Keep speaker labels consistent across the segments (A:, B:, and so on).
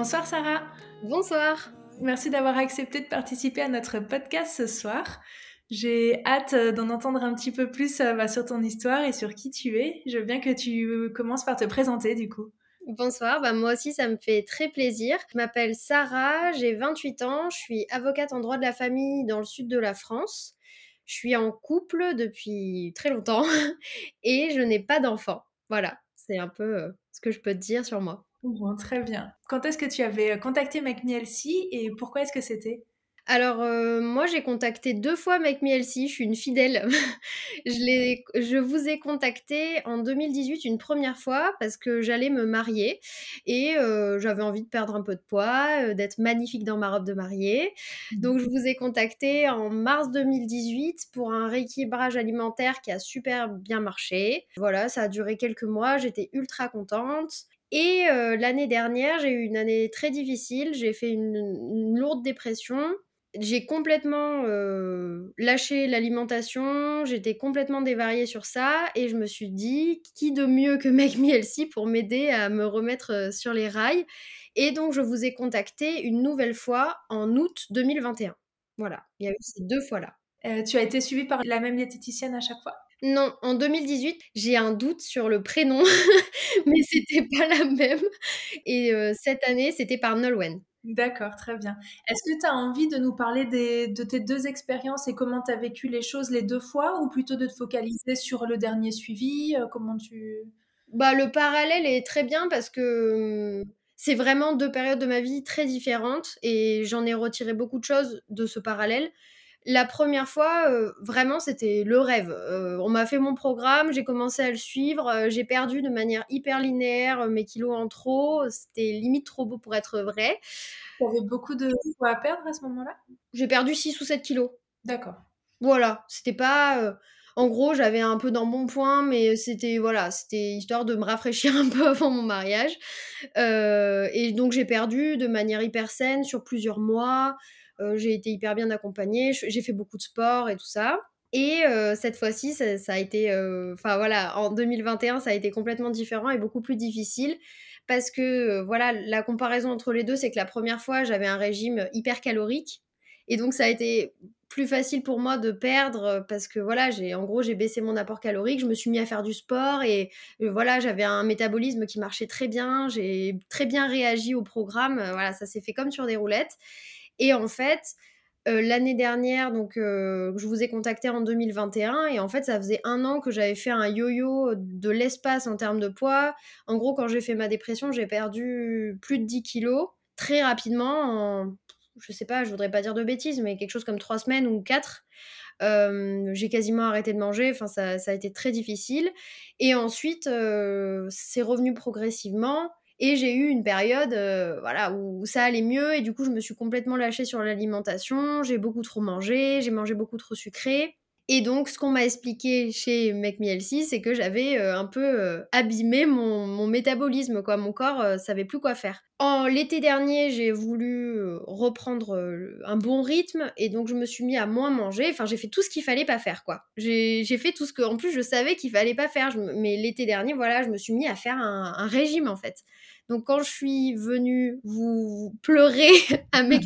A: Bonsoir Sarah
B: Bonsoir
A: Merci d'avoir accepté de participer à notre podcast ce soir. J'ai hâte euh, d'en entendre un petit peu plus euh, bah, sur ton histoire et sur qui tu es. Je veux bien que tu euh, commences par te présenter du coup.
B: Bonsoir, bah moi aussi ça me fait très plaisir. Je m'appelle Sarah, j'ai 28 ans, je suis avocate en droit de la famille dans le sud de la France. Je suis en couple depuis très longtemps et je n'ai pas d'enfant. Voilà, c'est un peu ce que je peux te dire sur moi.
A: Bon, très bien. Quand est-ce que tu avais contacté McMielsi et pourquoi est-ce que c'était?
B: Alors, euh, moi, j'ai contacté deux fois Make Me je suis une fidèle. je, je vous ai contacté en 2018 une première fois parce que j'allais me marier et euh, j'avais envie de perdre un peu de poids, euh, d'être magnifique dans ma robe de mariée. Mmh. Donc, je vous ai contacté en mars 2018 pour un rééquilibrage alimentaire qui a super bien marché. Voilà, ça a duré quelques mois, j'étais ultra contente. Et l'année dernière, j'ai eu une année très difficile. J'ai fait une lourde dépression j'ai complètement lâché l'alimentation, j'étais complètement dévariée sur ça et je me suis dit qui de mieux que Make Me pour m'aider à me remettre sur les rails? Et donc je vous ai contacté une nouvelle fois en août 2021. Voilà, il y a eu ces deux fois-là.
A: tu as été suivie par la même diététicienne à chaque fois?
B: Non, en 2018, j'ai un doute sur le prénom, mais c'était pas la même. Et cette année, c'était par Nolwenn.
A: D'accord, très bien. Est-ce que tu as envie de nous parler de tes deux expériences et comment tu as vécu les choses les deux fois ou plutôt de te focaliser sur le dernier suivi euh, Comment tu...
B: Bah, le parallèle est très bien parce que mmh, c'est vraiment deux périodes de ma vie très différentes et j'en ai retiré beaucoup de choses de ce parallèle. La première fois, euh, vraiment, c'était le rêve. Euh, on m'a fait mon programme, j'ai commencé à le suivre, euh, j'ai perdu de manière hyper linéaire mes kilos en trop. C'était limite trop beau pour être vrai.
A: Tu avais beaucoup de poids à perdre à ce moment-là?
B: J'ai perdu 6 ou 7 kilos.
A: D'accord.
B: Voilà, c'était pas. En gros, j'avais un peu dans mon point, mais c'était voilà, c'était histoire de me rafraîchir un peu avant mon mariage. et donc j'ai perdu de manière hyper saine sur plusieurs mois. Euh, j'ai été hyper bien accompagnée, j'ai fait beaucoup de sport et tout ça. Et euh, cette fois-ci, ça, a été, euh, enfin voilà, en 2021, ça a été complètement différent et beaucoup plus difficile parce que voilà, la comparaison entre les deux, c'est que la première fois, j'avais un régime hyper calorique et donc ça a été plus facile pour moi de perdre parce que voilà, j'ai en gros j'ai baissé mon apport calorique, je me suis mis à faire du sport et voilà, j'avais un métabolisme qui marchait très bien, j'ai très bien réagi au programme, voilà, ça s'est fait comme sur des roulettes. Et en fait, euh, l'année dernière, donc euh, je vous ai contacté en 2021 et en fait ça faisait un an que j'avais fait un yo-yo de l'espace en termes de poids. En gros, quand j'ai fait ma dépression, j'ai perdu plus de 10 kilos très rapidement en, je sais pas, je voudrais pas dire de bêtises, mais quelque chose comme 3 semaines ou 4. Euh, j'ai quasiment arrêté de manger, enfin ça, ça, a été très difficile. Et ensuite, c'est revenu progressivement. Et j'ai eu une période euh, voilà, où ça allait mieux et du coup, je me suis complètement lâchée sur l'alimentation. J'ai beaucoup trop mangé, j'ai mangé beaucoup trop sucré. Et donc, ce qu'on m'a expliqué chez Make c'est que j'avais euh, un peu euh, abîmé mon, métabolisme, quoi. Mon corps savait plus quoi faire. En l'été dernier, j'ai voulu reprendre un bon rythme et donc je me suis mis à moins manger. Enfin, j'ai fait tout ce qu'il fallait pas faire, quoi. J'ai fait tout ce que, en plus, je savais qu'il fallait pas faire. mais l'été dernier, voilà, je me suis mis à faire un régime, en fait. Donc quand je suis venue vous pleurer à Make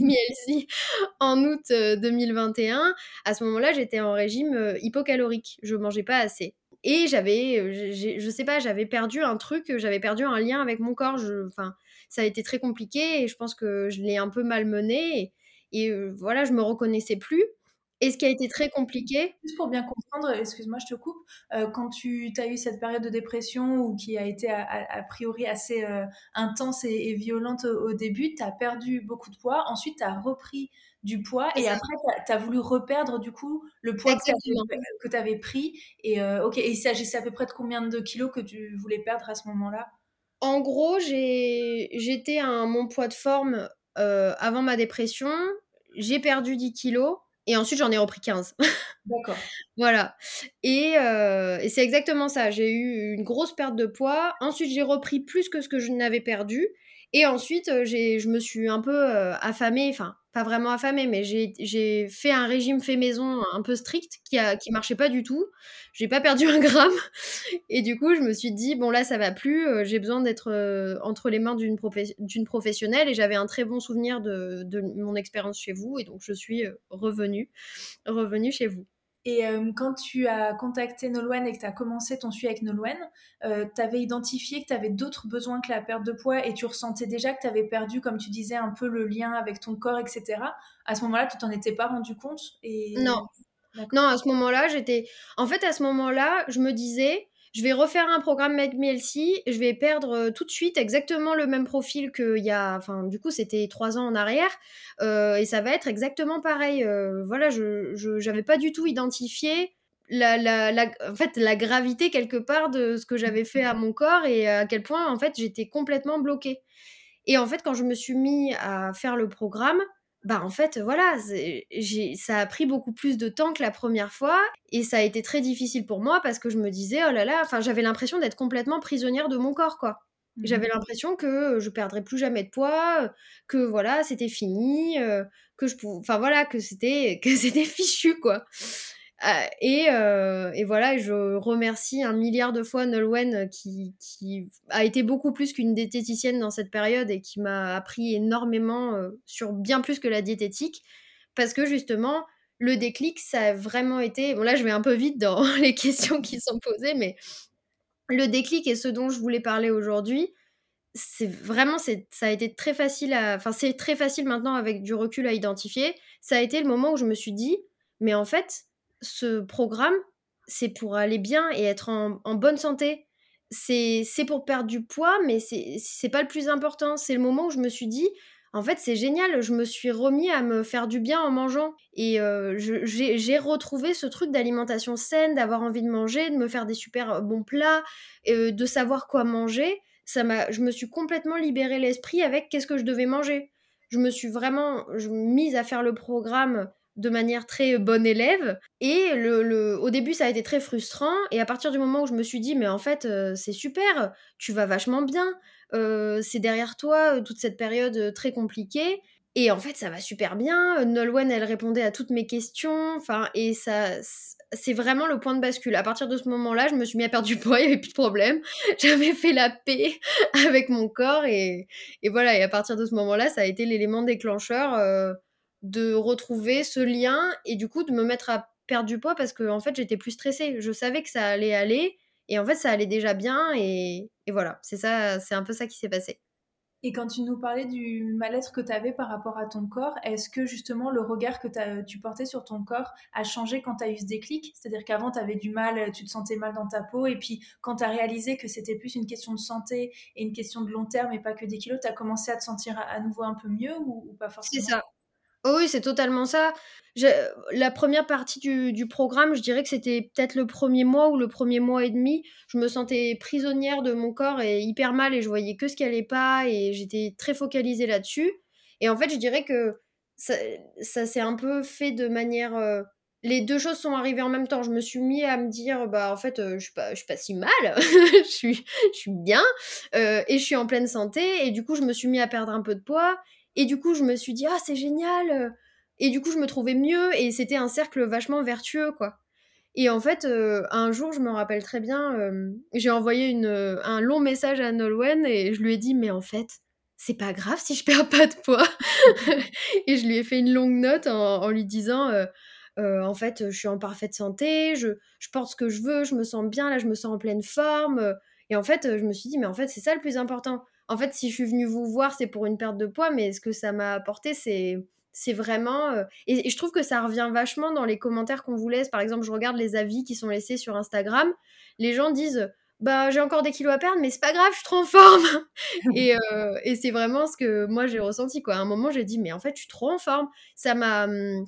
B: en août 2021, euh, à ce moment-là, j'étais en régime euh, hypocalorique. Je mangeais pas assez. Et j'avais, euh, je sais pas, j'avais perdu un truc, j'avais perdu un lien avec mon corps. Enfin, ça a été très compliqué et je pense que je l'ai un peu malmené. Et, et voilà, je me reconnaissais plus. Et ce qui a été très compliqué.
A: Juste pour bien comprendre, excuse-moi, je te coupe, euh, quand tu as eu cette période de dépression ou qui a été a, priori assez euh, intense et, violente au, début, tu as perdu beaucoup de poids, ensuite tu as repris du poids et, après tu as, voulu reperdre du coup le poids que tu avais, pris. Et euh, ok, et il s'agissait à peu près de combien de kilos que tu voulais perdre à ce moment-là?
B: En gros, j'étais à mon poids de forme avant ma dépression, j'ai perdu 10 kilos et ensuite j'en ai repris 15.
A: D'accord.
B: voilà. Et, et c'est exactement ça. J'ai eu une grosse perte de poids. Ensuite, j'ai repris plus que ce que je n'avais perdu. Et ensuite, j'ai, je me suis un peu affamée, enfin, pas vraiment affamée, mais j'ai fait un régime fait maison un peu strict qui, a, qui marchait pas du tout. J'ai pas perdu un gramme. Et du coup, je me suis dit, bon, là, ça va plus. j'ai besoin d'être entre les mains d'une professionnelle. Et j'avais un très bon souvenir de, de mon expérience chez vous. Et donc, je suis revenue, revenue chez vous.
A: Et euh, quand tu as contacté Nolwenn et que tu as commencé ton suivi avec Nolwenn, euh, tu avais identifié que tu avais d'autres besoins que la perte de poids et tu ressentais déjà que tu avais perdu, comme tu disais, un peu le lien avec ton corps, etc. À ce moment-là, tu t'en étais pas rendu compte et...
B: Non. Non, à ce moment-là, j'étais. En fait, à ce moment-là, je me disais, je vais refaire un programme Make Me je vais perdre euh, tout de suite exactement le même profil qu'il y a, enfin du coup c'était trois ans en arrière, euh, et ça va être exactement pareil. Euh, voilà, je n'avais pas du tout identifié la, la, en fait, la gravité quelque part de ce que j'avais fait à mon corps et à quel point en fait j'étais complètement bloquée. Et en fait, quand je me suis mis à faire le programme, bah en fait voilà ça a pris beaucoup plus de temps que la première fois et ça a été très difficile pour moi parce que je me disais oh là là enfin j'avais l'impression d'être complètement prisonnière de mon corps quoi. Mmh. J'avais l'impression que je perdrais plus jamais de poids que voilà c'était fini que je enfin voilà que c'était que c'était fichu quoi. euh, et, euh, et, voilà, je remercie un milliard de fois Nolwenn qui, qui a été beaucoup plus qu'une diététicienne dans cette période et qui m'a appris énormément euh, sur bien plus que la diététique. Parce que justement, le déclic, ça a vraiment été. Bon, là, je vais un peu vite dans les questions qui sont posées, mais le déclic et ce dont je voulais parler aujourd'hui, c'est vraiment, ça a été très facile. Enfin, c'est très facile maintenant avec du recul à identifier. Ça a été le moment où je me suis dit, mais en fait, ce programme, c'est pour aller bien et être en, bonne santé. C'est pour perdre du poids, mais c'est pas le plus important. C'est le moment où je me suis dit, en fait, c'est génial, je me suis remis à me faire du bien en mangeant. Et euh, j'ai retrouvé ce truc d'alimentation saine, d'avoir envie de manger, de me faire des super euh, bons plats, euh, de savoir quoi manger. Ça je me suis complètement libéré l'esprit avec qu'est-ce que je devais manger. Je me suis vraiment mise à faire le programme de manière très bonne élève. Et le, au début, ça a été très frustrant. Et à partir du moment où je me suis dit, mais en fait, euh, c'est super, tu vas vachement bien, euh, c'est derrière toi euh, toute cette période très compliquée. Et en fait, ça va super bien. Nolwenn, elle répondait à toutes mes questions. Enfin, et ça, c'est vraiment le point de bascule. À partir de ce moment-là, je me suis mis à perdre du poids, il n'y avait plus de problème. J'avais fait la paix avec mon corps. Et, et, voilà, et à partir de ce moment-là, ça a été l'élément déclencheur de retrouver ce lien et du coup de me mettre à perdre du poids parce que en fait j'étais plus stressée. Je savais que ça allait aller et en fait ça allait déjà bien et, voilà, c'est ça, c'est un peu ça qui s'est passé.
A: Et quand tu nous parlais du mal-être que tu avais par rapport à ton corps, est-ce que justement le regard que tu portais sur ton corps a changé quand tu as eu ce déclic? C'est-à-dire qu'avant tu avais du mal, tu te sentais mal dans ta peau, et puis quand tu as réalisé que c'était plus une question de santé et une question de long terme et pas que des kilos, tu as commencé à te sentir à, nouveau un peu mieux ou, ou pas forcément?
B: C'est ça. Oui, c'est totalement ça. la première partie du, programme, je dirais que c'était peut-être le premier mois ou le premier mois et demi. Je me sentais prisonnière de mon corps et hyper mal et je voyais que ce qui allait pas et j'étais très focalisée là-dessus. Et en fait, je dirais que ça, s'est un peu fait de manière. Euh, les deux choses sont arrivées en même temps. Je me suis mis à me dire, bah en fait, euh, je suis pas, suis pas si mal, je suis, je suis bien euh, et je suis en pleine santé. Et du coup, je me suis mis à perdre un peu de poids et du coup, je me suis dit, ah, c'est génial. Euh. Et du coup, je me trouvais mieux et c'était un cercle vachement vertueux, quoi. Et en fait, euh, un jour, je me rappelle très bien, euh, j'ai envoyé une, un long message à Nolwenn et je lui ai dit, mais en fait, c'est pas grave si je perds pas de poids. et je lui ai fait une longue note en, lui disant, en fait, je suis en parfaite santé, je, je porte ce que je veux, je me sens bien, là, je me sens en pleine forme. Et en fait, je me suis dit, mais en fait, c'est ça le plus important en fait, si je suis venue vous voir, c'est pour une perte de poids, mais ce que ça m'a apporté, c'est c'est vraiment euh, et, je trouve que ça revient vachement dans les commentaires qu'on vous laisse. Par exemple je regarde les avis qui sont laissés sur Instagram. Les gens disent bah j'ai encore des kilos à perdre mais c'est pas grave je suis trop en forme! Euh, et, c'est vraiment ce que moi j'ai ressenti quoi. À un moment j'ai dit mais en fait je suis trop en forme! Ça m'a hum,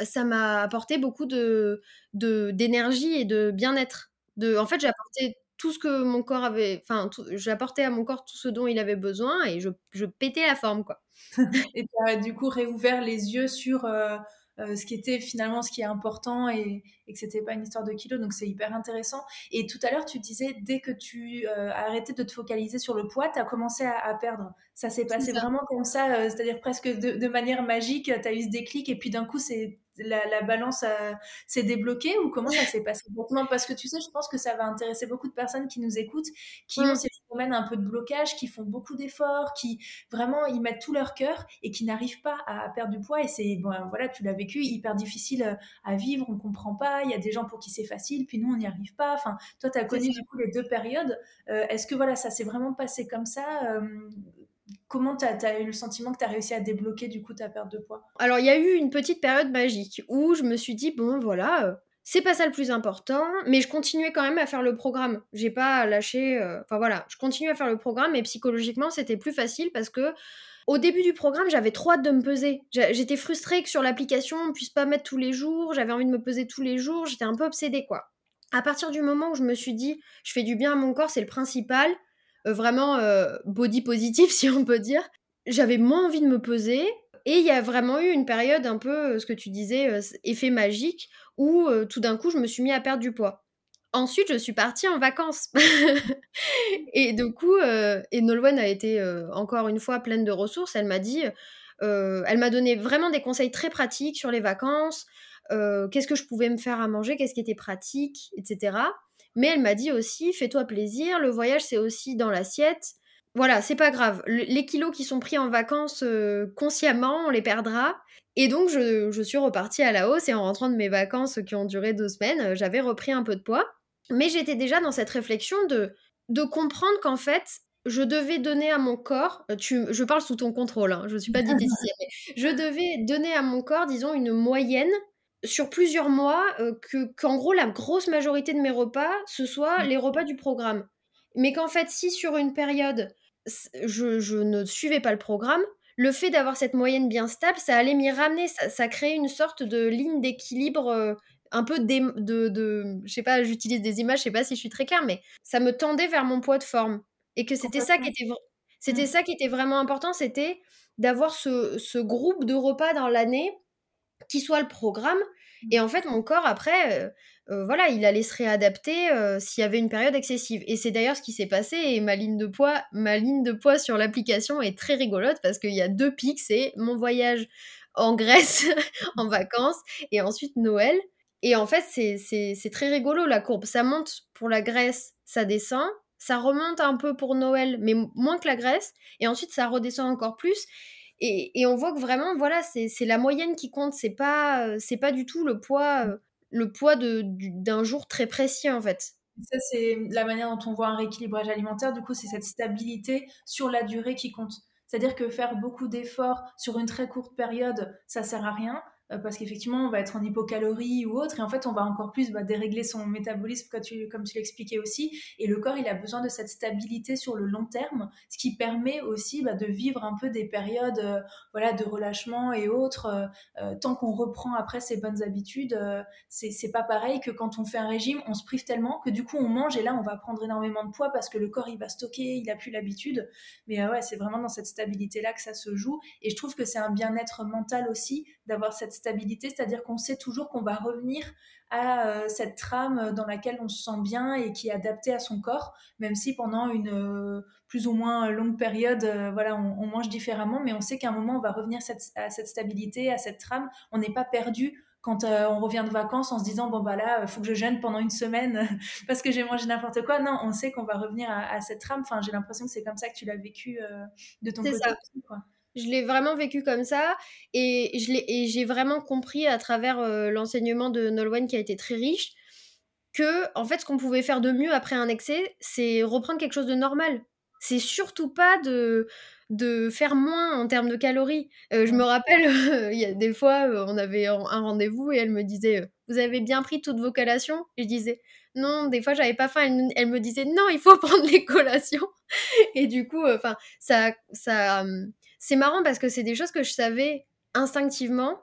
B: ça m'a apporté beaucoup de d'énergie et de bien-être. De en fait j'ai apporté tout ce que mon corps avait, enfin, j'apportais à mon corps tout ce dont il avait besoin et je, je pétais la forme, quoi.
A: et tu as du coup réouvert les yeux sur euh, ce qui était finalement ce qui est important et, et que c'était pas une histoire de kilos. Donc c'est hyper intéressant. Et tout à l'heure, tu disais, dès que tu euh, as arrêté de te focaliser sur le poids, tu as commencé à, perdre. Ça s'est passé vraiment comme ça, euh, c'est-à-dire presque de, de, manière magique, tu as eu ce déclic et puis d'un coup, c'est la, balance s'est débloquée ou comment ça s'est passé Parce que tu sais, je pense que ça va intéresser beaucoup de personnes qui nous écoutent, qui ont ces phénomènes un peu de blocage, qui font beaucoup d'efforts, qui vraiment y mettent tout leur cœur et qui n'arrivent pas à perdre du poids. Et c'est, bon, voilà, tu l'as vécu, hyper difficile euh, à vivre, on comprend pas. Il y a des gens pour qui c'est facile, puis nous, on n'y arrive pas. Enfin, toi, tu as connu du coup les deux périodes. Euh, est-ce que voilà, ça s'est vraiment passé comme ça euh, Comment tu as, eu le sentiment que tu as réussi à débloquer du coup ta perte de poids?
B: Alors, il y a eu une petite période magique où je me suis dit, bon, voilà, euh, c'est pas ça le plus important, mais je continuais quand même à faire le programme. J'ai pas lâché. Euh, enfin voilà, je continuais à faire le programme, mais psychologiquement, c'était plus facile parce que. Au début du programme, j'avais trop hâte de me peser. J'étais frustrée que sur l'application, on puisse pas mettre tous les jours. J'avais envie de me peser tous les jours. J'étais un peu obsédée, quoi. À partir du moment où je me suis dit, je fais du bien à mon corps, c'est le principal, vraiment euh, body positif, si on peut dire. J'avais moins envie de me peser. Et il y a vraiment eu une période un peu, euh, ce que tu disais, effet magique, où tout d'un coup, je me suis mis à perdre du poids. Ensuite, je suis partie en vacances. et du coup, et Nolwenn a été encore une fois pleine de ressources. Elle m'a dit, elle m'a donné vraiment des conseils très pratiques sur les vacances, qu'est-ce que je pouvais me faire à manger, qu'est-ce qui était pratique, etc. Mais elle m'a dit aussi, fais-toi plaisir, le voyage c'est aussi dans l'assiette. Voilà, c'est pas grave. les kilos qui sont pris en vacances euh, consciemment, on les perdra. Et donc, je, suis repartie à la hausse et en rentrant de mes vacances qui ont duré deux semaines, euh, j'avais repris un peu de poids. Mais j'étais déjà dans cette réflexion de, de comprendre qu'en fait, je devais donner à mon corps, euh, tu, je parle sous ton contrôle, hein, je ne suis pas diététicienne, je devais donner à mon corps, disons, une moyenne sur plusieurs mois euh, que qu'en gros la grosse majorité de mes repas ce soit mmh. les repas du programme mais qu'en fait si sur une période je, ne suivais pas le programme le fait d'avoir cette moyenne bien stable ça allait m'y ramener ça, ça créait une sorte de ligne d'équilibre euh, un peu de, de, je sais pas j'utilise des images je sais pas si je suis très claire mais ça me tendait vers mon poids de forme et que c'était ça qui était c'était mmh. ça qui était vraiment important c'était d'avoir ce, ce groupe de repas dans l'année qui soit le programme. Et en fait, mon corps, après, euh, euh, voilà, il allait se réadapter euh, s'il y avait une période excessive. Et c'est d'ailleurs ce qui s'est passé. Et ma ligne de poids, ma ligne de poids sur l'application est très rigolote parce qu'il y a deux pics. C'est mon voyage en Grèce en vacances et ensuite Noël. Et en fait, c'est très rigolo la courbe. Ça monte pour la Grèce, ça descend. Ça remonte un peu pour Noël, mais moins que la Grèce. Et ensuite, ça redescend encore plus. Et, on voit que vraiment, voilà, c'est la moyenne qui compte. C'est pas, euh, c'est pas du tout le poids, euh, le poids d'un jour très précis en fait.
A: Ça, c'est la manière dont on voit un rééquilibrage alimentaire. Du coup, c'est cette stabilité sur la durée qui compte. C'est-à-dire que faire beaucoup d'efforts sur une très courte période, ça sert à rien. Euh, parce qu'effectivement, on va être en hypocalorie ou autre, et en fait, on va encore plus bah, dérégler son métabolisme, comme tu, l'expliquais aussi, et le corps, il a besoin de cette stabilité sur le long terme, ce qui permet aussi bah, de vivre un peu des périodes euh, voilà, de relâchement et autres, euh, tant qu'on reprend après ses bonnes habitudes, c'est pas pareil que quand on fait un régime, on se prive tellement que du coup, on mange, et là, on va prendre énormément de poids parce que le corps, il va stocker, il a plus l'habitude, mais ouais, c'est vraiment dans cette stabilité-là que ça se joue, et je trouve que c'est un bien-être mental aussi d'avoir cette stabilité, c'est-à-dire qu'on sait toujours qu'on va revenir à euh, cette trame dans laquelle on se sent bien et qui est adaptée à son corps, même si pendant une euh, plus ou moins longue période, euh, voilà, on, mange différemment, mais on sait qu'à un moment on va revenir à cette stabilité, à cette trame. On n'est pas perdu quand on revient de vacances en se disant bon bah là il faut que je jeûne pendant une semaine parce que j'ai mangé n'importe quoi non on sait qu'on va revenir à, cette trame enfin j'ai l'impression que c'est comme ça que tu l'as vécu de ton côté ça. quoi.
B: Je l'ai vraiment vécu comme ça et j'ai vraiment compris à travers euh, l'enseignement de Nolwenn qui a été très riche que en fait ce qu'on pouvait faire de mieux après un excès, c'est reprendre quelque chose de normal. C'est surtout pas de de faire moins en termes de calories. Euh, je me rappelle, il y a des fois, euh, on avait un rendez-vous et elle me disait Vous avez bien pris toutes vos collations? Je disais Non, des fois, j'avais pas faim. Elle, me disait Non, il faut prendre les collations. et du coup, enfin, ça, ça, hum, c'est marrant parce que c'est des choses que je savais instinctivement,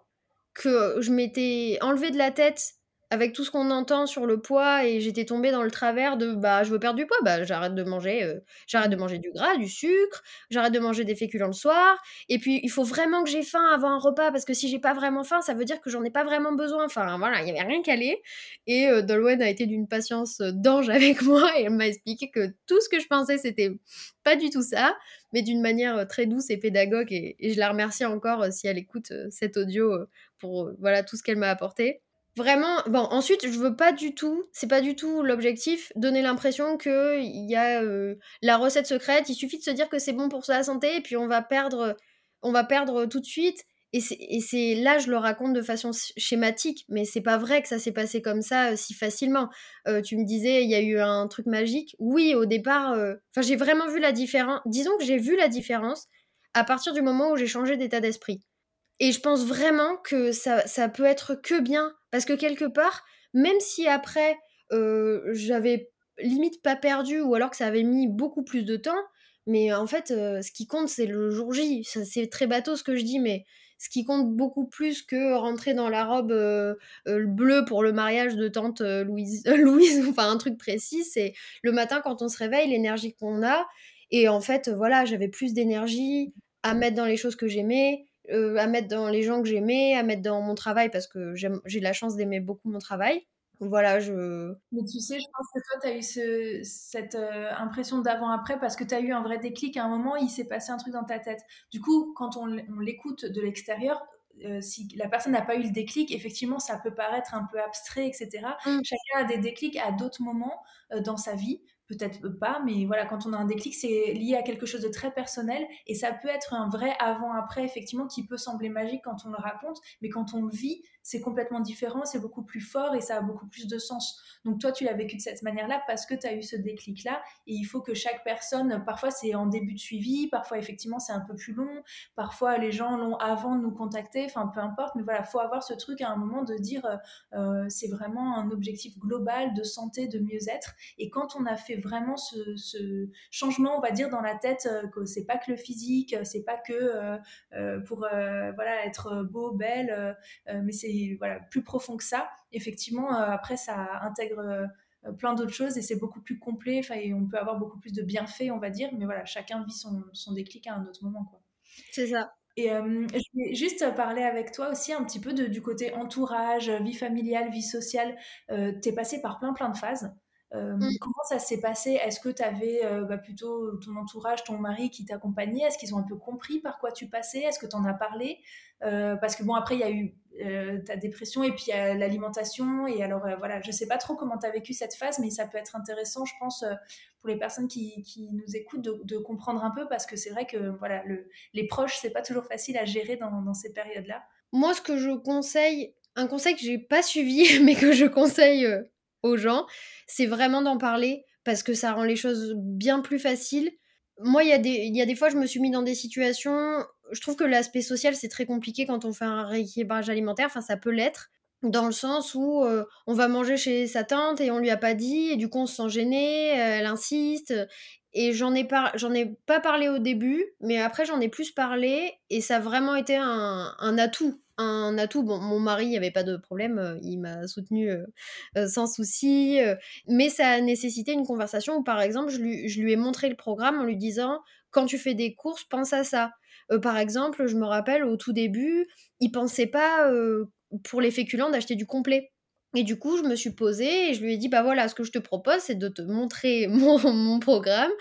B: que je m'étais enlevé de la tête avec tout ce qu'on entend sur le poids et j'étais tombée dans le travers de bah je veux perdre du poids, bah j'arrête de manger, euh, j'arrête de manger du gras, du sucre, j'arrête de manger des féculents le soir. Et puis il faut vraiment que j'ai faim avant un repas parce que si j'ai pas vraiment faim, ça veut dire que j'en ai pas vraiment besoin. Enfin voilà, il y avait rien calé. Et euh, Dolwen a été d'une patience euh, d'ange avec moi et elle m'a expliqué que tout ce que je pensais c'était pas du tout ça, mais d'une manière très douce et pédagogue. Et, je la remercie encore si elle écoute cet audio pour voilà tout ce qu'elle m'a apporté vraiment bon ensuite je veux pas du tout c'est pas du tout l'objectif donner l'impression que il y a euh, la recette secrète il suffit de se dire que c'est bon pour la santé et puis on va perdre on va perdre tout de suite et c'est là je le raconte de façon schématique mais c'est pas vrai que ça s'est passé comme ça euh, si facilement euh, tu me disais il y a eu un truc magique oui au départ enfin j'ai vraiment vu la différence disons que j'ai vu la différence à partir du moment où j'ai changé d'état d'esprit et je pense vraiment que ça, ça peut être que bien. Parce que quelque part, même si après, euh, j'avais limite pas perdu ou alors que ça avait mis beaucoup plus de temps, mais en fait, euh, ce qui compte, c'est le jour J. C'est très bateau ce que je dis, mais ce qui compte beaucoup plus que rentrer dans la robe euh, bleue pour le mariage de tante Louise, Louise, enfin un truc précis, c'est le matin quand on se réveille, l'énergie qu'on a. Et en fait, voilà, j'avais plus d'énergie à mettre dans les choses que j'aimais, euh, à mettre dans les gens que j'aimais, à mettre dans mon travail parce que j'ai la chance d'aimer beaucoup mon travail. Voilà, je.
A: Mais tu sais, je pense que toi, tu as eu ce, cette euh, impression d'avant-après parce que tu as eu un vrai déclic. À un moment, il s'est passé un truc dans ta tête. Du coup, quand on, l'écoute de l'extérieur, euh, si la personne n'a pas eu le déclic, effectivement, ça peut paraître un peu abstrait, etc. Mmh. Chacun a des déclics à d'autres moments dans sa vie peut-être pas, mais voilà, quand on a un déclic, c'est lié à quelque chose de très personnel et ça peut être un vrai avant-après, effectivement, qui peut sembler magique quand on le raconte, mais quand on le vit, c'est complètement différent, c'est beaucoup plus fort et ça a beaucoup plus de sens. Donc toi, tu l'as vécu de cette manière-là parce que tu as eu ce déclic-là et il faut que chaque personne, parfois c'est en début de suivi, parfois effectivement c'est un peu plus long, parfois les gens l'ont avant de nous contacter, enfin peu importe, mais voilà, faut avoir ce truc à un moment de dire euh, c'est vraiment un objectif global de santé, de mieux-être et quand on a fait vraiment ce, changement, on va dire, dans la tête, euh, que c'est pas que le physique, c'est pas que euh, pour voilà être beau, belle, mais c'est voilà, plus profond que ça. Effectivement, euh, après, ça intègre euh, plein d'autres choses et c'est beaucoup plus complet et on peut avoir beaucoup plus de bienfaits, on va dire. Mais voilà, chacun vit son, son déclic à un autre moment. Quoi.
B: C'est ça.
A: Et euh, je vais juste parler avec toi aussi un petit peu de, du côté entourage, vie familiale, vie sociale. tu es passé par plein plein de phases. Mmh. Comment ça s'est passé? Est-ce que tu avais bah, plutôt ton entourage, ton mari qui t'accompagnait? Est-ce qu'ils ont un peu compris par quoi tu passais? Est-ce que tu en as parlé? Parce que bon, après, il y a eu ta dépression et puis il y a l'alimentation. Et alors, voilà, je sais pas trop comment tu as vécu cette phase, mais ça peut être intéressant, je pense, pour les personnes qui, qui nous écoutent de, comprendre un peu parce que c'est vrai que voilà, le, les proches, c'est pas toujours facile à gérer dans, dans ces périodes-là.
B: Moi, ce que je conseille, un conseil que j'ai pas suivi, mais que je conseille aux gens, c'est vraiment d'en parler parce que ça rend les choses bien plus faciles. Moi, il y, a des, y a des fois, je me suis mis dans des situations. Je trouve que l'aspect social, c'est très compliqué quand on fait un rééquilibrage alimentaire. Enfin, ça peut l'être. Dans le sens où euh, on va manger chez sa tante et on lui a pas dit, et du coup on se sent gêné, euh, elle insiste. Et j'en ai, ai pas parlé au début, mais après j'en ai plus parlé, et ça a vraiment été un, un atout un atout. Bon, mon mari, il n'y avait pas de problème, euh, il m'a soutenu euh, euh, sans souci, mais ça a nécessité une conversation où, par exemple, je lui, ai montré le programme en lui disant quand tu fais des courses, pense à ça. par exemple, je me rappelle au tout début, il pensait pas pour les féculents d'acheter du complet. Et du coup, je me suis posée et je lui ai dit, bah voilà, ce que je te propose, c'est de te montrer mon programme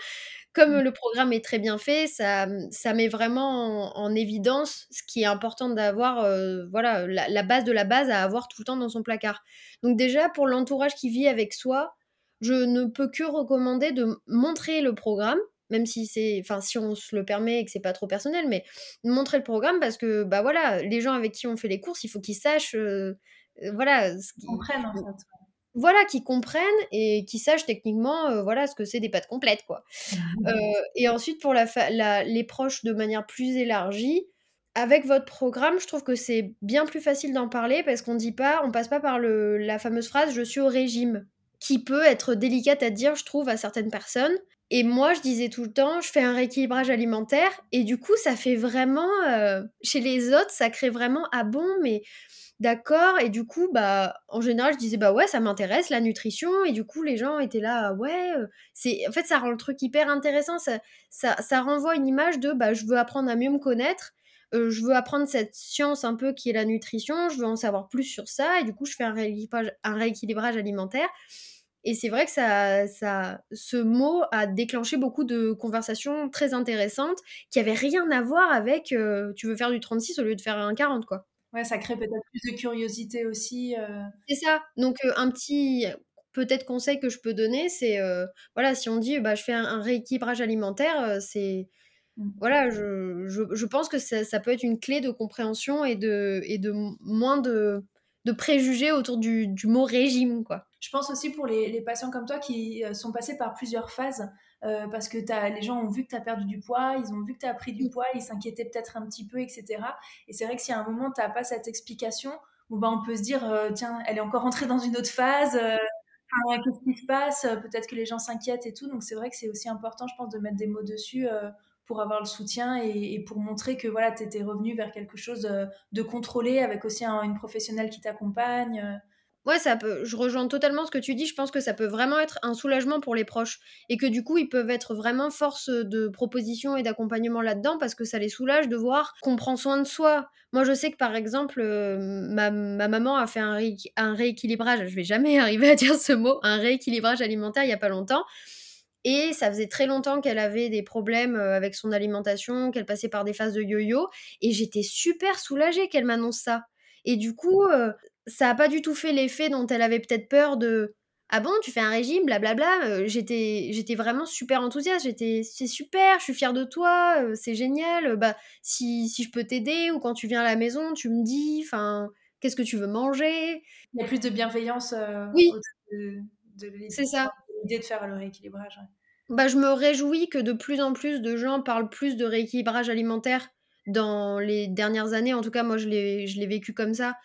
B: comme mmh. le programme est très bien fait, ça, ça met vraiment en, évidence ce qui est important d'avoir, euh, voilà, la, base de la base à avoir tout le temps dans son placard. Donc déjà, pour l'entourage qui vit avec soi, je ne peux que recommander de montrer le programme, même si c'est, enfin, si on se le permet et que c'est pas trop personnel, mais montrer le programme parce que, bah voilà, les gens avec qui on fait les courses, il faut qu'ils sachent, euh, voilà,
A: ce qu'ils comprennent en fait
B: voilà, qui comprennent et qui sachent techniquement, euh, voilà, ce que c'est des pâtes complètes, quoi. Euh, et ensuite, pour la, les proches de manière plus élargie, avec votre programme, je trouve que c'est bien plus facile d'en parler parce qu'on dit pas, on passe pas par le, la fameuse phrase "je suis au régime", qui peut être délicate à dire, je trouve, à certaines personnes. Et moi, je disais tout le temps, je fais un rééquilibrage alimentaire, et du coup, ça fait vraiment, euh, chez les autres, ça crée vraiment, ah bon, mais d'accord. Et du coup, bah, en général, je disais, bah ouais, ça m'intéresse, la nutrition. Et du coup, les gens étaient là, ouais, c'est, en fait, ça rend le truc hyper intéressant. Ça, ça, renvoie une image de, bah, je veux apprendre à mieux me connaître. je veux apprendre cette science un peu qui est la nutrition, je veux en savoir plus sur ça, et du coup, je fais un rééquilibrage, alimentaire. Et c'est vrai que ça, ça, ce mot a déclenché beaucoup de conversations très intéressantes qui n'avaient rien à voir avec tu veux faire du 36 au lieu de faire un 40, quoi.
A: Ouais, ça crée peut-être plus de curiosité aussi.
B: C'est ça. Donc, un petit peut-être conseil que je peux donner, c'est voilà, si on dit bah, je fais un, rééquilibrage alimentaire, c'est. Mmh. Voilà, je, je, je, pense que ça, ça, peut être une clé de compréhension et de, et de moins de, de préjugés autour du, du, mot régime, quoi.
A: Je pense aussi pour les, les patients comme toi qui sont passés par plusieurs phases. Euh, parce que as, les gens ont vu que tu as perdu du poids, ils ont vu que tu as pris du mm. poids, ils s'inquiétaient peut-être un petit peu, etc. Et c'est vrai que si à un moment, tu n'as pas cette explication, bon, bah, on peut se dire, euh, tiens, elle est encore rentrée dans une autre phase, euh, qu'est-ce qui se passe? Peut-être que les gens s'inquiètent et tout. Donc c'est vrai que c'est aussi important, je pense, de mettre des mots dessus pour avoir le soutien et, pour montrer que voilà, tu étais revenu vers quelque chose de contrôlé avec aussi une professionnelle qui t'accompagne.
B: Ouais, ça peut. Je rejoins totalement ce que tu dis. Je pense que ça peut vraiment être un soulagement pour les proches et que du coup, ils peuvent être vraiment force de proposition et d'accompagnement là-dedans parce que ça les soulage de voir qu'on prend soin de soi. Moi, je sais que par exemple, euh, ma, maman a fait un, rééquilibrage. Je vais jamais arriver à dire ce mot. Un rééquilibrage alimentaire il y a pas longtemps. Et ça faisait très longtemps qu'elle avait des problèmes euh, avec son alimentation, qu'elle passait par des phases de yo-yo. Et j'étais super soulagée qu'elle m'annonce ça. Et du coup, euh, ça n'a pas du tout fait l'effet dont elle avait peut-être peur de ah bon, tu fais un régime, blablabla. Euh, j'étais, j'étais vraiment super enthousiaste. J'étais, c'est super, je suis fière de toi, euh, c'est génial. Bah, si, si je peux t'aider ou quand tu viens à la maison, tu me dis, enfin, qu'est-ce que tu veux manger?
A: Il y a plus de bienveillance. Euh,
B: oui.
A: De,
B: c'est ça.
A: L'idée de faire le rééquilibrage.
B: Bah, je me réjouis que de plus en plus de gens parlent plus de rééquilibrage alimentaire dans les dernières années. En tout cas, moi, je l'ai, je l'ai vécu comme ça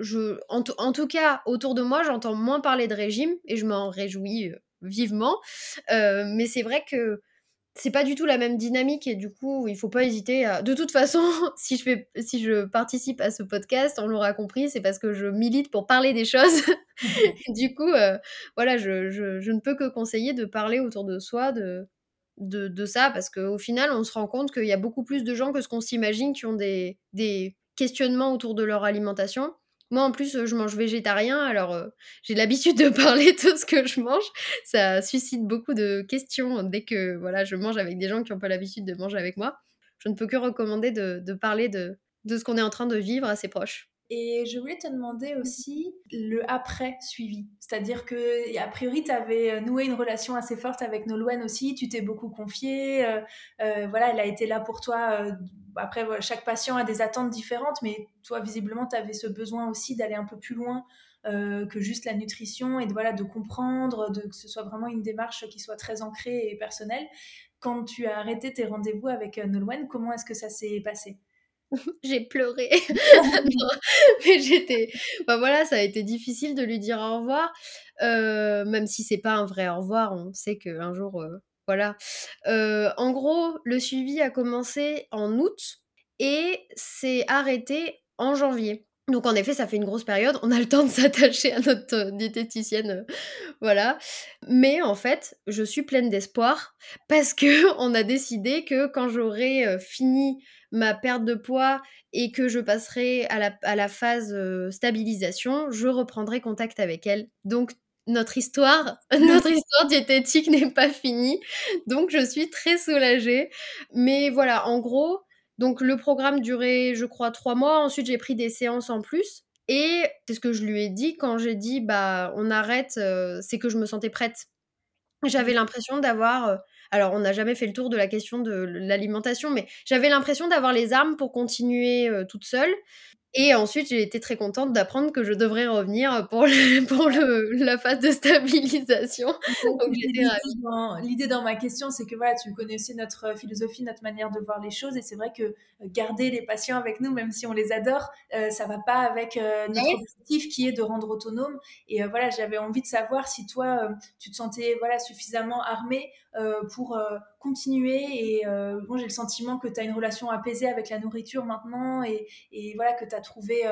B: je, en, tout cas, autour de moi, j'entends moins parler de régime et je m'en réjouis euh, vivement. Euh, mais c'est vrai que c'est pas du tout la même dynamique et du coup, il faut pas hésiter à. De toute façon, si je, fais, si je participe à ce podcast, on l'aura compris, c'est parce que je milite pour parler des choses. du coup, euh, voilà, je, je, je, ne peux que conseiller de parler autour de soi de, de, de ça parce qu'au final, on se rend compte qu'il y a beaucoup plus de gens que ce qu'on s'imagine qui ont des, des questionnements autour de leur alimentation. Moi, en plus, je mange végétarien, alors euh, j'ai l'habitude de parler de ce que je mange. Ça suscite beaucoup de questions dès que voilà, je mange avec des gens qui n'ont pas l'habitude de manger avec moi. Je ne peux que recommander de, parler de, de ce qu'on est en train de vivre à ses proches.
A: Et je voulais te demander aussi le après suivi. C'est-à-dire que, a priori, tu avais noué une relation assez forte avec Nolwenn aussi, tu t'es beaucoup confiée. Euh, euh, voilà, elle a été là pour toi. Euh, après, chaque patient a des attentes différentes, mais toi, visiblement, tu avais ce besoin aussi d'aller un peu plus loin que juste la nutrition et de, voilà, de comprendre, de, que ce soit vraiment une démarche qui soit très ancrée et personnelle. Quand tu as arrêté tes rendez-vous avec Nolwenn, comment est-ce que ça s'est passé?
B: J'ai pleuré. mais j'étais. Bah voilà, ça a été difficile de lui dire au revoir. Euh, même si c'est pas un vrai au revoir, on sait qu'un jour. Euh, voilà. En gros, le suivi a commencé en août et s'est arrêté en janvier. Donc en effet, ça fait une grosse période. On a le temps de s'attacher à notre diététicienne, voilà. Mais en fait, je suis pleine d'espoir parce que on a décidé que quand j'aurai fini ma perte de poids et que je passerai à la, à la phase stabilisation, je reprendrai contact avec elle. Donc notre histoire, notre histoire diététique n'est pas finie. Donc je suis très soulagée. Mais voilà, en gros, donc le programme durait, je crois, trois mois. Ensuite, j'ai pris des séances en plus. Et c'est ce que je lui ai dit quand j'ai dit bah on arrête, euh, c'est que je me sentais prête. J'avais mmh. l'impression d'avoir euh, alors, on n'a jamais fait le tour de la question de l'alimentation, mais j'avais l'impression d'avoir les armes pour continuer euh, toute seule. Et ensuite, j'ai été très contente d'apprendre que je devrais revenir pour, pour la phase de stabilisation.
A: L'idée dans, ma question, c'est que voilà, tu connaissais notre philosophie, notre manière de voir les choses. Et c'est vrai que euh, garder les patients avec nous, même si on les adore, euh, ça va pas avec euh, notre objectif qui est de rendre autonome. Et voilà, j'avais envie de savoir si toi, tu te sentais voilà, suffisamment armé pour continuer. Et bon, j'ai le sentiment que tu as une relation apaisée avec la nourriture maintenant et, et voilà, que tu as trouvé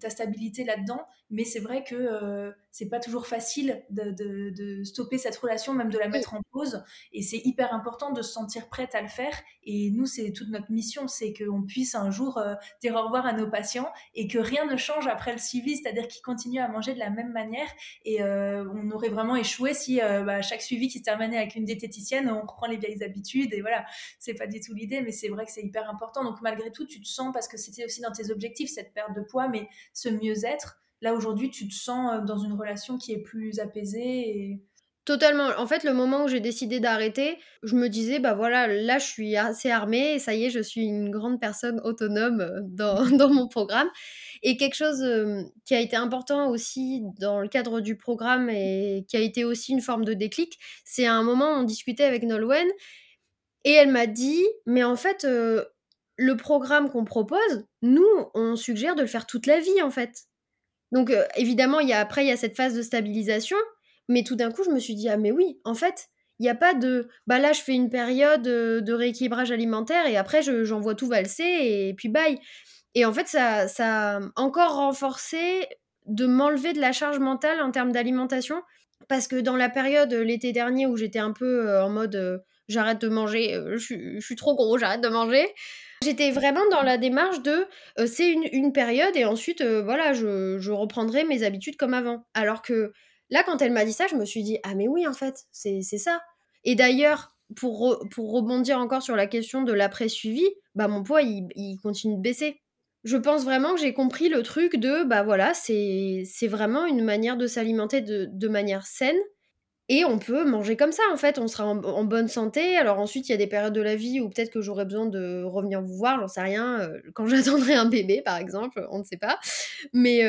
A: ta stabilité là-dedans. Mais c'est vrai que c'est pas toujours facile de, stopper cette relation, même de la mettre en pause. Et c'est hyper important de se sentir prête à le faire. Et nous, c'est toute notre mission, c'est qu'on puisse un jour dire au revoir à nos patients et que rien ne change après le suivi, c'est-à-dire qu'ils continuent à manger de la même manière. Et on aurait vraiment échoué si bah, chaque suivi qui se terminait avec une diététicienne, on reprend les vieilles habitudes. Et voilà, c'est pas du tout l'idée, mais c'est vrai que c'est hyper important. Donc malgré tout, tu te sens, parce que c'était aussi dans tes objectifs, cette perte de poids, mais ce mieux-être Là, aujourd'hui, tu te sens euh, dans une relation qui est plus apaisée.
B: Totalement. En fait, le moment où j'ai décidé d'arrêter, je me disais, bah voilà, là, je suis assez armée et ça y est, je suis une grande personne autonome euh, dans, dans mon programme. Et quelque chose euh, qui a été important aussi dans le cadre du programme et qui a été aussi une forme de déclic, c'est à un moment, on discutait avec Nolwenn et elle m'a dit, mais en fait, le programme qu'on propose, nous, on suggère de le faire toute la vie, en fait. Donc évidemment, y a, après, il y a cette phase de stabilisation, mais tout d'un coup, je me suis dit, ah mais oui, en fait, il n'y a pas de, bah là, je fais une période de rééquilibrage alimentaire et après, j'envoie tout valser et puis bye. Et en fait, ça, ça a encore renforcé de m'enlever de la charge mentale en termes d'alimentation, parce que dans la période l'été dernier où j'étais un peu en mode, j'arrête de manger, je suis trop gros, j'arrête de manger. J'étais vraiment dans la démarche de c'est une, période et ensuite voilà je, reprendrai mes habitudes comme avant. Alors que là quand elle m'a dit ça je me suis dit ah mais oui en fait c'est ça. Et d'ailleurs pour, pour rebondir encore sur la question de l'après-suivi, bah mon poids il, continue de baisser. Je pense vraiment que j'ai compris le truc de bah voilà c'est vraiment une manière de s'alimenter de manière saine et on peut manger comme ça, en fait, on sera en, bonne santé. Alors ensuite, il y a des périodes de la vie où peut-être que j'aurai besoin de revenir vous voir, j'en sais rien, euh, quand j'attendrai un bébé, par exemple, on ne sait pas. Mais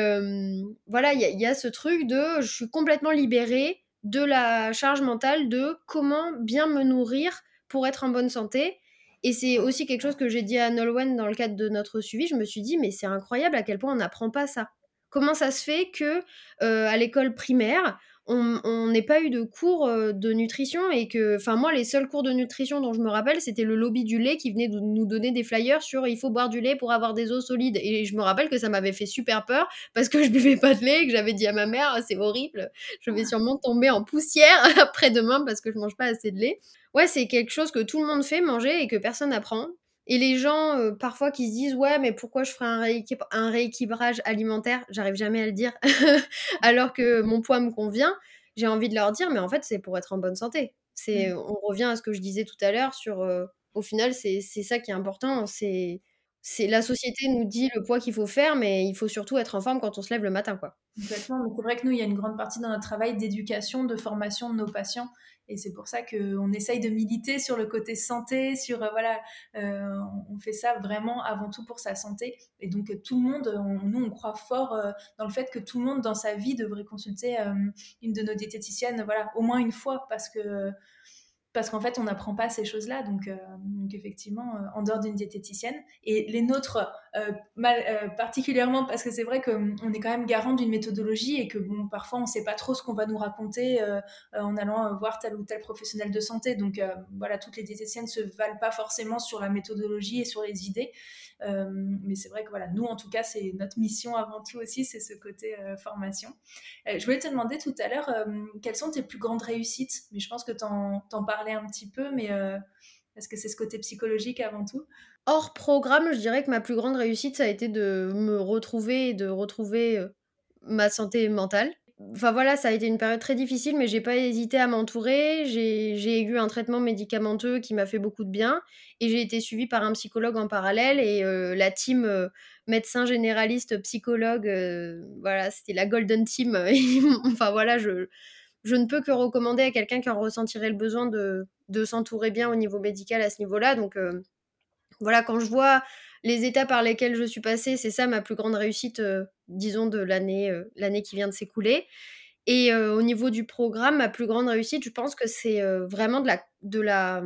B: voilà, il y, a ce truc de je suis complètement libérée de la charge mentale de comment bien me nourrir pour être en bonne santé. Et c'est aussi quelque chose que j'ai dit à Nolwenn dans le cadre de notre suivi. Je me suis dit, mais c'est incroyable à quel point on n'apprend pas ça. Comment ça se fait que euh, à l'école primaire, on n'ait pas eu de cours euh, de nutrition et que, enfin moi, les seuls cours de nutrition dont je me rappelle, c'était le lobby du lait qui venait de nous donner des flyers sur il faut boire du lait pour avoir des os solides. Et je me rappelle que ça m'avait fait super peur parce que je buvais pas de lait et que j'avais dit à ma mère ah, c'est horrible, je vais sûrement tomber en poussière après-demain parce que je mange pas assez de lait. Ouais, c'est quelque chose que tout le monde fait manger et que personne n'apprend. Et les gens, euh, parfois, qui se disent Ouais, mais pourquoi je ferais un, rééquilibrage alimentaire? J'arrive jamais à le dire, alors que mon poids me convient. J'ai envie de leur dire Mais en fait, c'est pour être en bonne santé. C'est, mmh. On revient à ce que je disais tout à l'heure sur. Euh, au final, c'est ça qui est important. C'est c'est la société nous dit le poids qu'il faut faire, mais il faut surtout être en forme quand on se lève le matin, quoi.
A: Exactement. C'est vrai que nous, il y a une grande partie dans notre travail d'éducation, de formation de nos patients, et c'est pour ça qu'on essaye de militer sur le côté santé, sur euh, voilà, euh, on fait ça vraiment avant tout pour sa santé. Et donc tout le monde, nous, on croit fort euh, dans le fait que tout le monde dans sa vie devrait consulter une de nos diététiciennes, voilà, au moins une fois, parce que parce qu'en fait, on n'apprend pas ces choses-là. Donc, effectivement, en dehors d'une diététicienne. Et les nôtres, euh, mal, particulièrement parce que c'est vrai qu'on hum, est quand même garant d'une méthodologie et que bon, parfois, on ne sait pas trop ce qu'on va nous raconter en allant voir tel ou tel professionnel de santé. Donc, voilà, toutes les diététiciennes ne se valent pas forcément sur la méthodologie et sur les idées. mais c'est vrai que voilà, nous, en tout cas, c'est notre mission avant tout aussi, c'est ce côté formation. je voulais te demander tout à l'heure, quelles sont tes plus grandes réussites? Mais je pense que tu en, en parles un petit peu, mais euh, est-ce que c'est ce côté psychologique avant tout?
B: Hors programme, je dirais que ma plus grande réussite, ça a été de me retrouver et de retrouver euh, ma santé mentale. Enfin voilà, ça a été une période très difficile, mais j'ai pas hésité à m'entourer. J'ai eu un traitement médicamenteux qui m'a fait beaucoup de bien et j'ai été suivie par un psychologue en parallèle et euh, la team médecin généraliste psychologue, voilà, c'était la golden team. enfin voilà, je, ne peux que recommander à quelqu'un qui en ressentirait le besoin de, s'entourer bien au niveau médical à ce niveau-là. Donc euh, voilà, quand je vois les étapes par lesquelles je suis passée, c'est ça ma plus grande réussite, euh, disons, de l'année euh, l'année qui vient de s'écouler. Et au niveau du programme, ma plus grande réussite, je pense que c'est vraiment de la de la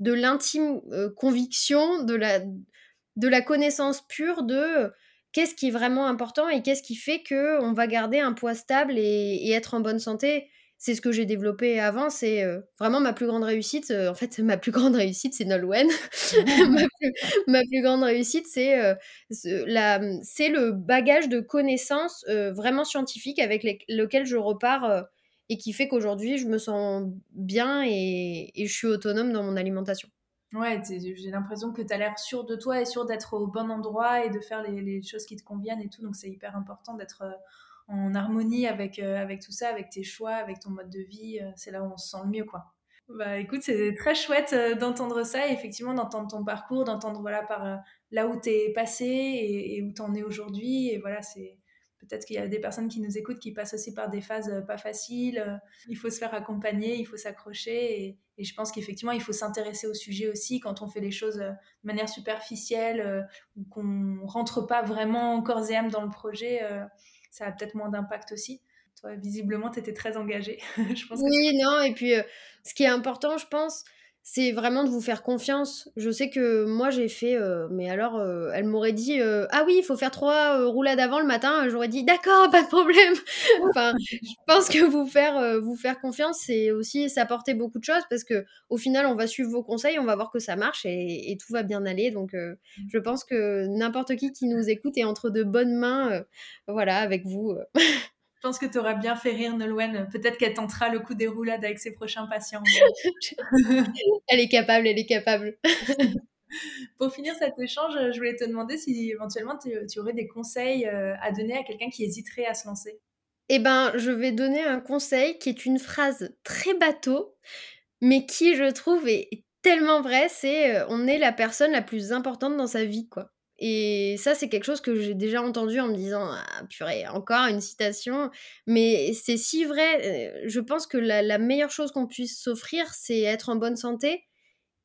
B: de l'intime conviction, de la de la connaissance pure de qu'est-ce qui est vraiment important et qu'est-ce qui fait que on va garder un poids stable et être en bonne santé c'est ce que j'ai développé avant. C'est vraiment ma plus grande réussite. en fait, ma plus grande réussite, c'est Nolwenn. ma, plus, grande réussite, c'est c'est le bagage de connaissances vraiment scientifiques avec lequel je repars et qui fait qu'aujourd'hui, je me sens bien et, je suis autonome dans mon alimentation.
A: Ouais, j'ai l'impression que tu as l'air sûr de toi et sûr d'être au bon endroit et de faire les, choses qui te conviennent et tout. Donc, c'est hyper important d'être en harmonie avec, euh, avec tout ça, avec tes choix, avec ton mode de vie. Euh, c'est là où on se sent le mieux, quoi. Bah écoute, c'est très chouette euh, d'entendre ça et effectivement d'entendre ton parcours, d'entendre voilà par là où tu es passé et, où tu en es aujourd'hui. Et voilà, c'est peut-être qu'il y a des personnes qui nous écoutent qui passent aussi par des phases pas faciles. Il faut se faire accompagner, il faut s'accrocher et, et, je pense qu'effectivement il faut s'intéresser au sujet aussi quand on fait les choses de manière superficielle ou qu'on rentre pas vraiment corps et âme dans le projet ça a peut-être moins d'impact aussi. Toi, visiblement, tu étais très engagée.
B: je pense oui, non, et puis euh, ce qui est important, je pense, c'est vraiment de vous faire confiance. Je sais que moi j'ai fait, euh, mais alors euh, elle m'aurait dit ah oui il faut faire trois roulades avant le matin, j'aurais dit d'accord pas de problème. enfin je pense que vous faire vous faire confiance c'est aussi s'apporter beaucoup de choses parce que au final on va suivre vos conseils, on va voir que ça marche et, et tout va bien aller. Donc mmh. je pense que n'importe qui qui nous écoute est entre de bonnes mains, voilà avec vous.
A: Je pense que tu auras bien fait rire Nolwenn. Peut-être qu'elle tentera le coup des roulades avec ses prochains patients.
B: elle est capable, elle est capable.
A: Pour finir cet échange, je voulais te demander si éventuellement tu, aurais des conseils euh, à donner à quelqu'un qui hésiterait à se lancer.
B: Eh ben, je vais donner un conseil qui est une phrase très bateau, mais qui, je trouve, est tellement vrai. C'est euh, on est la personne la plus importante dans sa vie, quoi. Et ça, c'est quelque chose que j'ai déjà entendu en me disant ah, purée, encore une citation. Mais c'est si vrai. Euh, je pense que la, meilleure chose qu'on puisse s'offrir, c'est être en bonne santé.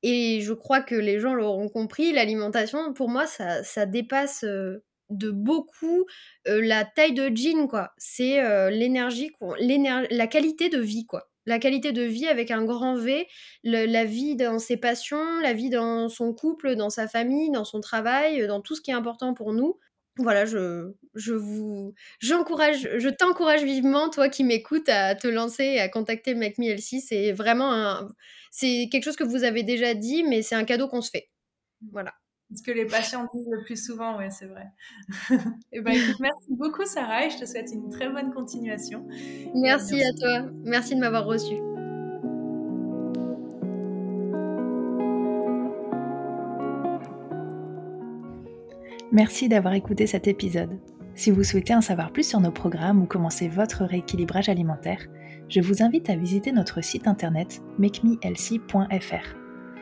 B: Et je crois que les gens l'auront compris. L'alimentation, pour moi, ça, ça dépasse euh, de beaucoup euh, la taille de jean, quoi. C'est l'énergie, la qualité de vie, quoi la qualité de vie avec un grand V, la vie dans ses passions, la vie dans son couple, dans sa famille, dans son travail, dans tout ce qui est important pour nous. Voilà, je, je vous, j'encourage, je t'encourage vivement, toi qui m'écoutes, à te lancer et à contacter Make Me C'est vraiment un, c'est quelque chose que vous avez déjà dit, mais c'est un cadeau qu'on se fait. Voilà.
A: Ce que les patients disent le plus souvent, ouais, c'est vrai. et eh ben, écoute, merci beaucoup Sarah et je te souhaite une très bonne continuation.
B: Merci à toi. Merci de m'avoir reçu.
A: Merci d'avoir écouté cet épisode. Si vous souhaitez en savoir plus sur nos programmes ou commencer votre rééquilibrage alimentaire, je vous invite à visiter notre site internet makemehealthy.fr.